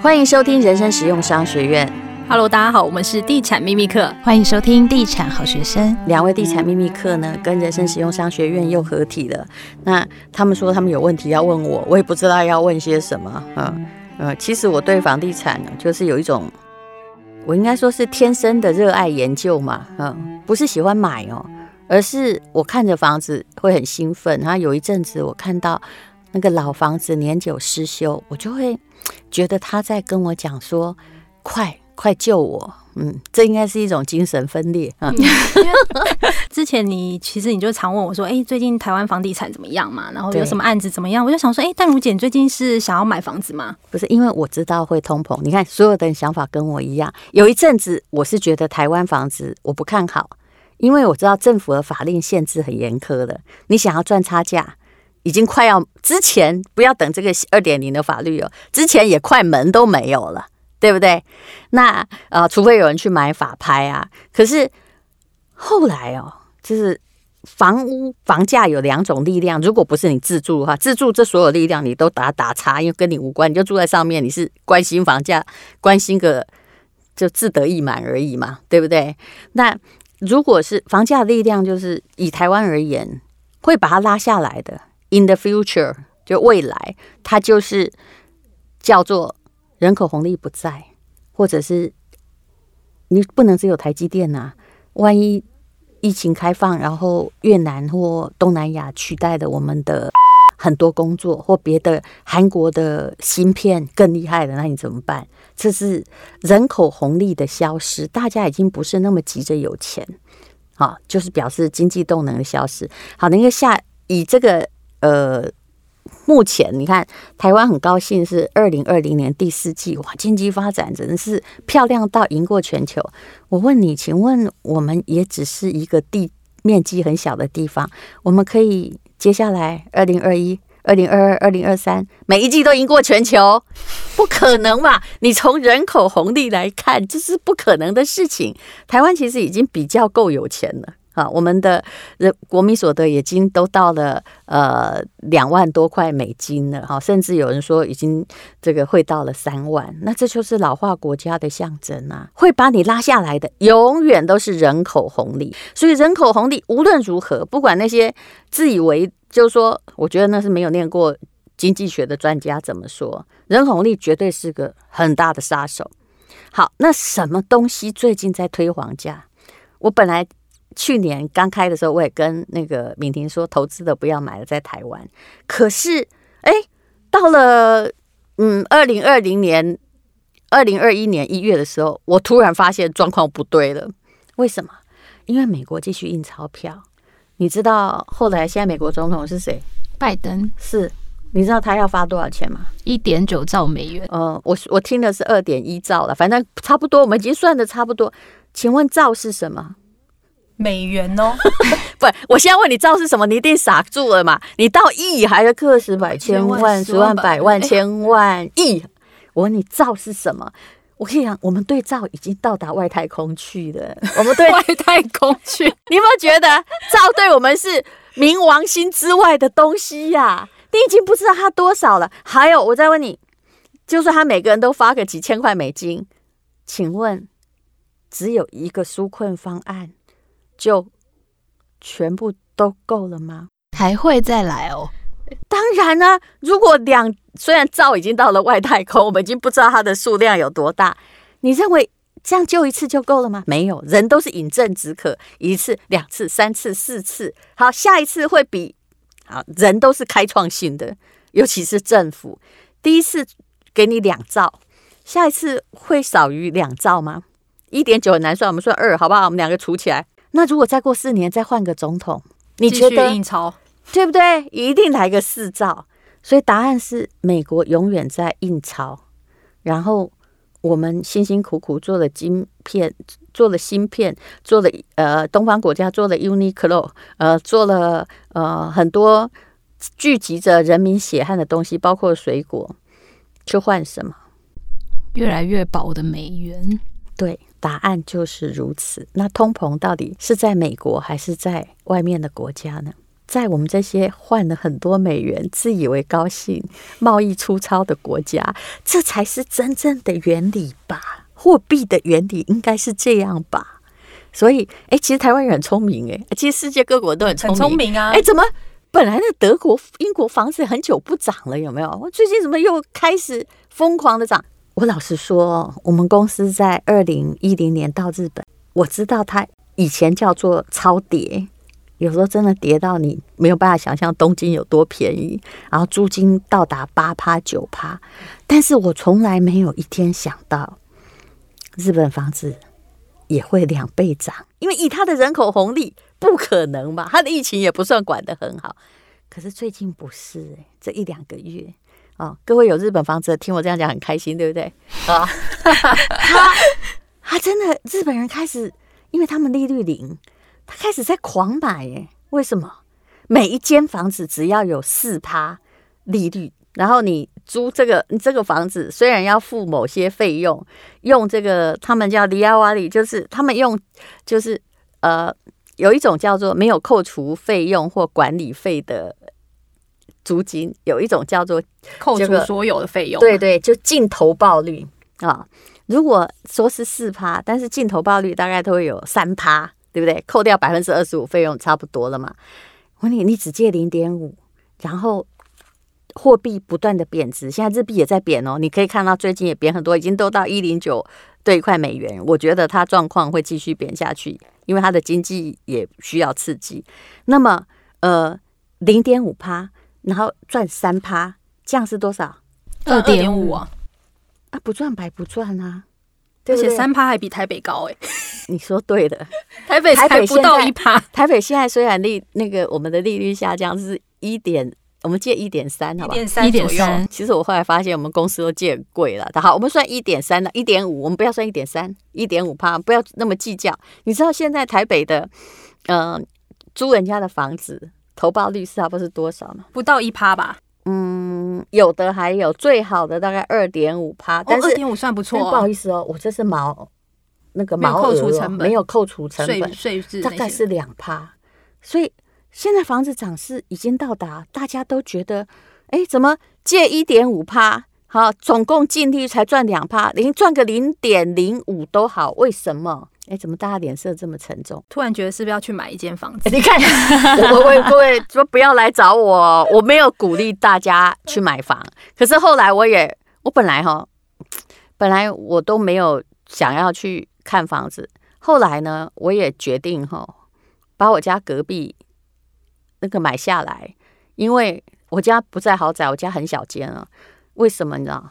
欢迎收听人生实用商学院。Hello，大家好，我们是地产秘密课，欢迎收听地产好学生。两位地产秘密课呢，跟人生实用商学院又合体了。那他们说他们有问题要问我，我也不知道要问些什么。嗯嗯，其实我对房地产呢，就是有一种，我应该说是天生的热爱研究嘛。嗯，不是喜欢买哦，而是我看着房子会很兴奋。然后有一阵子我看到那个老房子年久失修，我就会觉得他在跟我讲说，快。快救我！嗯，这应该是一种精神分裂啊。之前你其实你就常问我说：“哎，最近台湾房地产怎么样嘛？然后有什么案子怎么样？”我就想说：“哎，淡如姐，你最近是想要买房子吗？”不是，因为我知道会通膨。你看，所有的人想法跟我一样。有一阵子，我是觉得台湾房子我不看好，因为我知道政府的法令限制很严苛的。你想要赚差价，已经快要之前不要等这个二点零的法律哦，之前也快门都没有了。对不对？那呃，除非有人去买法拍啊。可是后来哦，就是房屋房价有两种力量，如果不是你自住的话，自住这所有力量你都打打叉，因为跟你无关，你就住在上面，你是关心房价，关心个就自得意满而已嘛，对不对？那如果是房价力量，就是以台湾而言，会把它拉下来的。In the future，就未来，它就是叫做。人口红利不在，或者是你不能只有台积电呐、啊。万一疫情开放，然后越南或东南亚取代了我们的很多工作，或别的韩国的芯片更厉害的，那你怎么办？这是人口红利的消失，大家已经不是那么急着有钱，好，就是表示经济动能的消失。好，那个下以这个呃。目前你看，台湾很高兴是二零二零年第四季，哇，经济发展真是漂亮到赢过全球。我问你，请问我们也只是一个地面积很小的地方，我们可以接下来二零二一、二零二二、二零二三每一季都赢过全球？不可能嘛？你从人口红利来看，这是不可能的事情。台湾其实已经比较够有钱了。啊，我们的人国民所得已经都到了呃两万多块美金了，哈，甚至有人说已经这个会到了三万，那这就是老化国家的象征啊！会把你拉下来的，永远都是人口红利。所以人口红利无论如何，不管那些自以为就是说，我觉得那是没有念过经济学的专家怎么说，人口红利绝对是个很大的杀手。好，那什么东西最近在推房价？我本来。去年刚开的时候，我也跟那个敏婷说，投资的不要买了，在台湾。可是，哎，到了嗯，二零二零年、二零二一年一月的时候，我突然发现状况不对了。为什么？因为美国继续印钞票。你知道后来现在美国总统是谁？拜登。是。你知道他要发多少钱吗？一点九兆美元。呃，我我听的是二点一兆了，反正差不多，我们已经算的差不多。请问兆是什么？美元哦，不，我现在问你兆是什么？你一定傻住了嘛？你到亿还是个十百千万十万百万千万亿？我问你兆是什么？我跟你讲，我们对照已经到达外太空去了。我们对 外太空去，你有没有觉得兆对我们是冥王星之外的东西呀、啊？你已经不知道它多少了。还有，我再问你，就算他每个人都发个几千块美金，请问只有一个纾困方案？就全部都够了吗？还会再来哦？当然呢、啊。如果两虽然兆已经到了外太空，我们已经不知道它的数量有多大。你认为这样救一次就够了吗？没有，人都是饮鸩止渴，一次、两次、三次、四次。好，下一次会比好，人都是开创性的，尤其是政府。第一次给你两兆，下一次会少于两兆吗？一点九很难算，我们算二，好不好？我们两个除起来。那如果再过四年再换个总统，你觉得印钞对不对？一定来个四兆。所以答案是美国永远在印钞，然后我们辛辛苦苦做了晶片，做了芯片，做了呃东方国家做了 Uniqlo，呃做了呃很多聚集着人民血汗的东西，包括水果，去换什么？越来越薄的美元。对，答案就是如此。那通膨到底是在美国还是在外面的国家呢？在我们这些换了很多美元、自以为高兴、贸易粗糙的国家，这才是真正的原理吧？货币的原理应该是这样吧？所以，哎，其实台湾人很聪明，哎，其实世界各国都很聪明，很聪明啊！哎，怎么本来的德国、英国房子很久不涨了？有没有？我最近怎么又开始疯狂的涨？我老实说，我们公司在二零一零年到日本，我知道它以前叫做超跌。有时候真的跌到你没有办法想象东京有多便宜，然后租金到达八趴九趴，但是我从来没有一天想到日本房子也会两倍涨，因为以它的人口红利不可能吧？它的疫情也不算管得很好，可是最近不是，这一两个月哦，各位有日本房子听我这样讲很开心，对不对？啊，他 他真的日本人开始，因为他们利率零。他开始在狂买耶？为什么？每一间房子只要有四趴利率，然后你租这个你这个房子，虽然要付某些费用，用这个他们叫利阿瓦里，就是他们用就是呃有一种叫做没有扣除费用或管理费的租金，有一种叫做扣除所有的费用，对对，就净投报率啊。如果说是四趴，但是净投报率大概都会有三趴。对不对？扣掉百分之二十五费用，差不多了嘛。我问你，你只借零点五，然后货币不断的贬值，现在日币也在贬哦。你可以看到最近也贬很多，已经都到一零九兑一块美元。我觉得它状况会继续贬下去，因为它的经济也需要刺激。那么，呃，零点五趴，然后赚三趴，这样是多少？二点五啊？啊，不赚白不赚啊！而且三趴还比台北高哎，你说对的，台北才不到一趴。台北现在虽然利那个我们的利率下降是一点，我们借一点三，好吧？一点三。其实我后来发现我们公司都借很贵了。好，我们算一点三的，一点五，我们不要算一点三，一点五趴，不要那么计较。你知道现在台北的，嗯、呃，租人家的房子投报率是差不多是多少呢？不到一趴吧。嗯，有的还有最好的大概二点五趴，但是二点五算不错。不好意思哦，我这是毛那个毛扣除成本，没有扣除成本，税税大概是两趴。所以现在房子涨势已经到达，大家都觉得，哎，怎么借一点五趴，好，总共净利才赚两趴，零赚个零点零五都好，为什么？哎，怎么大家脸色这么沉重？突然觉得是不是要去买一间房子？你看，我我各位说不要来找我，我没有鼓励大家去买房。可是后来我也，我本来哈，本来我都没有想要去看房子。后来呢，我也决定哈，把我家隔壁那个买下来，因为我家不在豪宅，我家很小间啊。为什么你知道？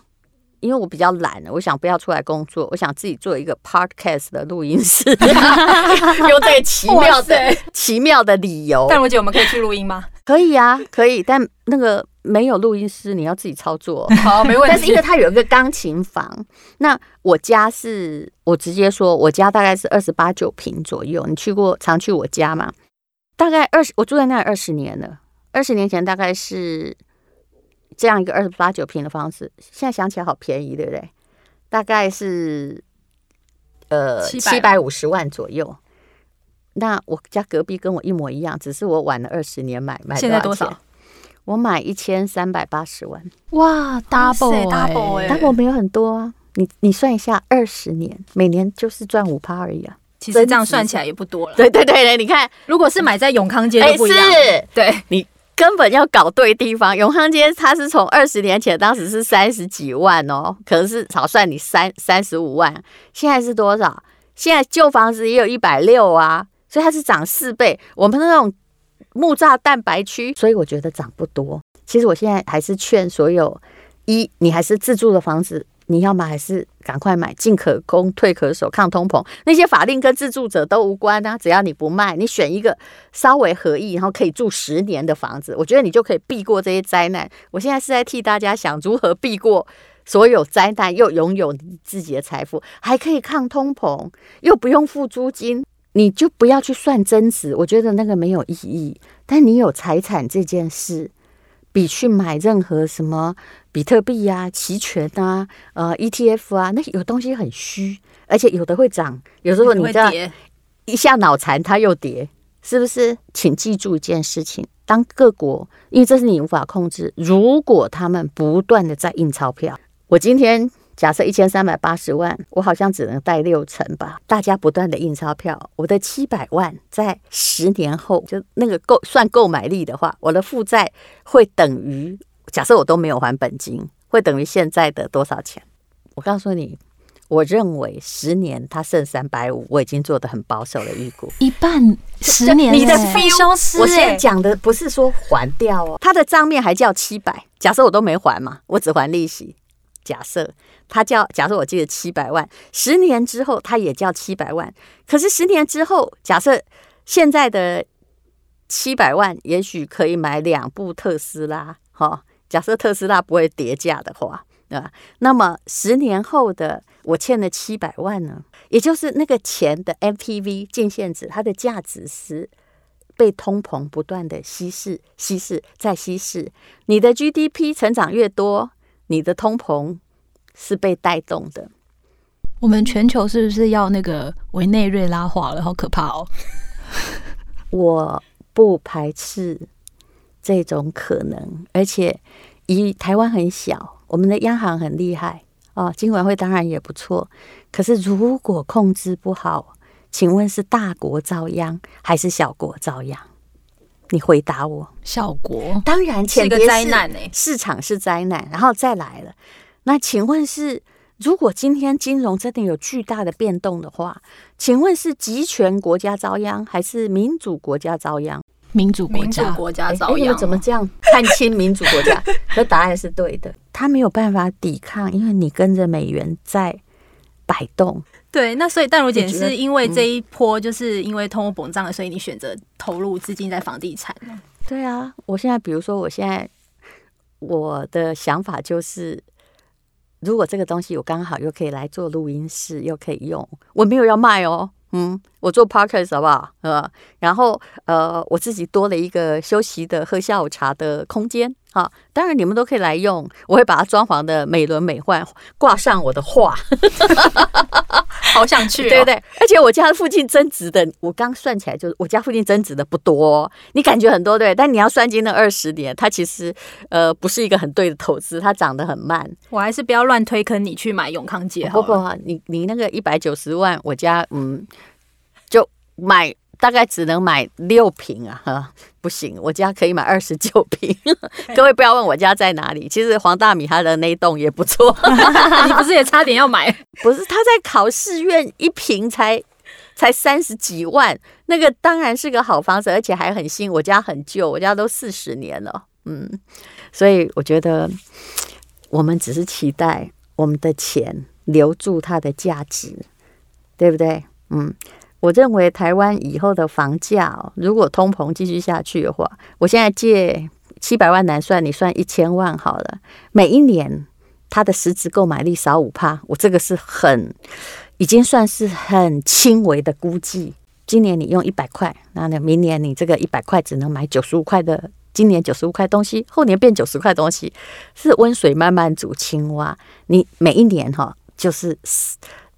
因为我比较懒，我想不要出来工作，我想自己做一个 podcast 的录音室，用这个奇妙的奇妙的理由。但我觉得我们可以去录音吗？可以啊，可以。但那个没有录音师，你要自己操作。好，没问题。但是因为它有一个钢琴房，那我家是我直接说，我家大概是二十八九平左右。你去过常去我家吗？大概二十，我住在那儿二十年了。二十年前大概是。这样一个二十八九平的房子，现在想起来好便宜，对不对？大概是呃七百五十万左右。那我家隔壁跟我一模一样，只是我晚了二十年买，买现在多少？我买一千三百八十万。哇，double double double 没有很多啊。你你算一下，二十年每年就是赚五趴而已啊。其实这样算起来也不多了。对对对对，你看，如果是买在永康街就不一样。是对你。根本要搞对地方，永康街它是从二十年前当时是三十几万哦，可是少算你三三十五万，现在是多少？现在旧房子也有一百六啊，所以它是涨四倍。我们那种木栅蛋白区，所以我觉得涨不多。其实我现在还是劝所有一，你还是自住的房子。你要买还是赶快买？进可攻，退可守，抗通膨。那些法令跟自住者都无关啊！只要你不卖，你选一个稍微合意，然后可以住十年的房子，我觉得你就可以避过这些灾难。我现在是在替大家想如何避过所有灾难，又拥有自己的财富，还可以抗通膨，又不用付租金，你就不要去算增值。我觉得那个没有意义。但你有财产这件事，比去买任何什么。比特币呀、啊、期权啊、呃 ETF 啊，那有东西很虚，而且有的会涨，有时候你知道，一下脑残它又跌，是不是？请记住一件事情：当各国，因为这是你无法控制，如果他们不断的在印钞票，我今天。假设一千三百八十万，我好像只能贷六成吧。大家不断的印钞票，我的七百万在十年后就那个购算购买力的话，我的负债会等于假设我都没有还本金，会等于现在的多少钱？我告诉你，我认为十年它剩三百五，我已经做的很保守的预估。一半十年，你的费消失。我现在讲的不是说还掉哦，它的账面还叫七百，假设我都没还嘛，我只还利息。假设它叫，假设我借了七百万，十年之后它也叫七百万。可是十年之后，假设现在的七百万也许可以买两部特斯拉，哈。假设特斯拉不会跌价的话，对吧？那么十年后的我欠了七百万呢？也就是那个钱的 MPV 净现值，它的价值是被通膨不断的稀释、稀释再稀释。你的 GDP 成长越多。你的通膨是被带动的。我们全球是不是要那个委内瑞拉化了？好可怕哦！我不排斥这种可能，而且以台湾很小，我们的央行很厉害哦，金管会当然也不错。可是如果控制不好，请问是大国遭殃还是小国遭殃？你回答我，效果当然是一个灾难呢。市场是灾难，然后再来了。那请问是，如果今天金融真的有巨大的变动的话，请问是集权国家遭殃，还是民主国家遭殃？民主国家，国家遭殃。我怎么这样看清民主国家？这答案是对的，他没有办法抵抗，因为你跟着美元在摆动。对，那所以淡如姐是因为这一波，就是因为通货膨胀了，所以你选择投入资金在房地产。对啊，我现在比如说，我现在我的想法就是，如果这个东西我刚好又可以来做录音室，又可以用，我没有要卖哦。嗯，我做 podcast 好不好？呃，然后呃，我自己多了一个休息的喝下午茶的空间。好，当然你们都可以来用，我会把它装潢的美轮美奂，挂上我的画，好想去、哦。对对，而且我家附近增值的，我刚算起来就是我家附近增值的不多，你感觉很多对，但你要算进那二十年，它其实呃不是一个很对的投资，它涨得很慢。我还是不要乱推坑你去买永康街。不不，你你那个一百九十万，我家嗯就买。大概只能买六瓶啊，哈，不行，我家可以买二十九瓶。各位不要问我家在哪里，其实黄大米他的那栋也不错。你不是也差点要买？不是，他在考试院一瓶才才三十几万，那个当然是个好房子，而且还很新。我家很旧，我家都四十年了，嗯，所以我觉得我们只是期待我们的钱留住它的价值，对不对？嗯。我认为台湾以后的房价哦，如果通膨继续下去的话，我现在借七百万难算，你算一千万好了。每一年它的实质购买力少五趴，我这个是很已经算是很轻微的估计。今年你用一百块，那那，明年你这个一百块只能买九十五块的，今年九十五块东西，后年变九十块东西，是温水慢慢煮青蛙。你每一年哈，就是。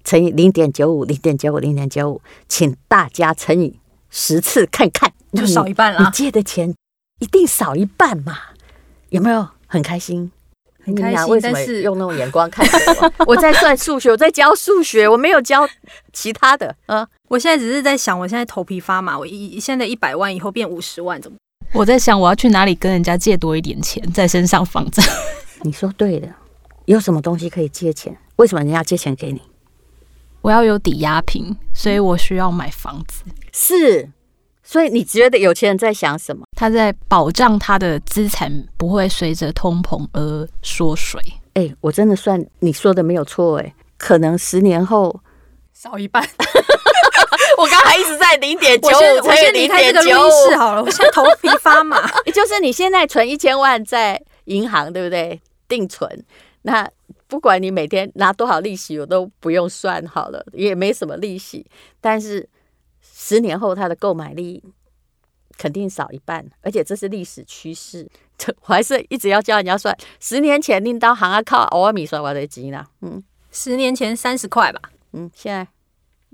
乘以零点九五，零点九五，零点九五，请大家乘以十次看看，就少一半了。你借的钱一定少一半嘛？有没有很开心？很开心。为什么用那种眼光看我？我在算数学，我在教数学，我没有教其他的。嗯，我现在只是在想，我现在头皮发麻。我一现在一百万以后变五十万，怎么？我在想，我要去哪里跟人家借多一点钱，在身上放着。你说对的，有什么东西可以借钱？为什么人家借钱给你？我要有抵押品，所以我需要买房子。是，所以你觉得有钱人在想什么？他在保障他的资产不会随着通膨而缩水。哎、欸，我真的算你说的没有错，哎，可能十年后少一半。我刚才一直在零点九五，我先离开这个录音室好了。我现在头皮发麻。就是你现在存一千万在银行，对不对？定存那。不管你每天拿多少利息，我都不用算好了，也没什么利息。但是十年后，它的购买力肯定少一半，而且这是历史趋势。我还是一直要教人家算，十年前拎刀行啊靠欧米刷我的钱呢？嗯，十年前三十块吧。嗯，现在。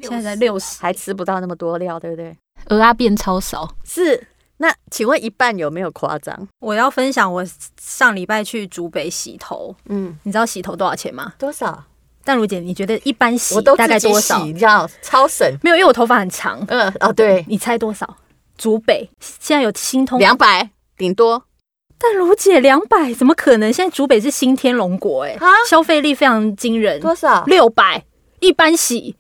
现在才六十，还吃不到那么多料，对不对？鹅啊变超少。是，那请问一半有没有夸张？我要分享我上礼拜去竹北洗头，嗯，你知道洗头多少钱吗？多少？但如姐，你觉得一般洗大概多少？你知道超省。没有，因为我头发很长。嗯，哦，对，你猜多少？竹北现在有新通两百，顶多。但如姐两百，怎么可能？现在竹北是新天龙国，哎，消费力非常惊人。多少？六百，一般洗。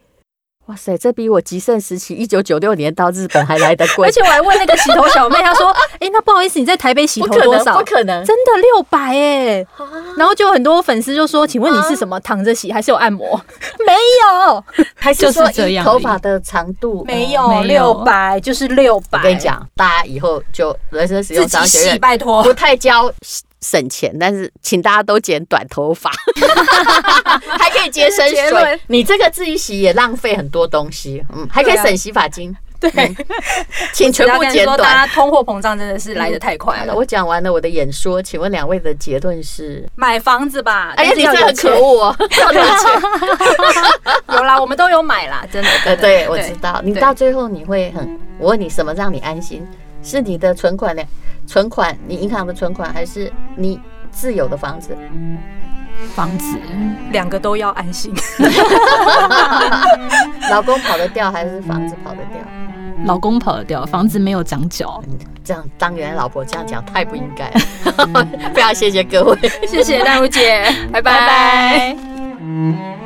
哇塞，这比我极盛时期一九九六年到日本还来得贵。而且我还问那个洗头小妹，她说：“哎、欸，那不好意思，你在台北洗头多少？”不可能，真的六百哎。然后就有很多粉丝就说：“请问你是什么？躺着洗还是有按摩？” 没有，还是说这样头发的长度没有六百，就是六百。我跟你讲，大家以后就人生使用商学院，拜托，不太教。省钱，但是请大家都剪短头发，还可以节省水。你这个自己洗也浪费很多东西，嗯，还可以省洗发精。对，请全部剪短。大家通货膨胀真的是来的太快了。我讲完了我的演说，请问两位的结论是？买房子吧。哎呀，你这很可恶哦！要有钱。有啦，我们都有买啦，真的。呃，对，我知道。你到最后你会很，我问你什么让你安心？是你的存款呢？存款，你银行的存款，还是你自有的房子？房子，两个都要安心。老公跑得掉，还是房子跑得掉？老公跑得掉，房子没有长脚。这样当原来老婆这样讲太不应该了。非常谢谢各位，谢谢淡如姐，拜拜。拜拜。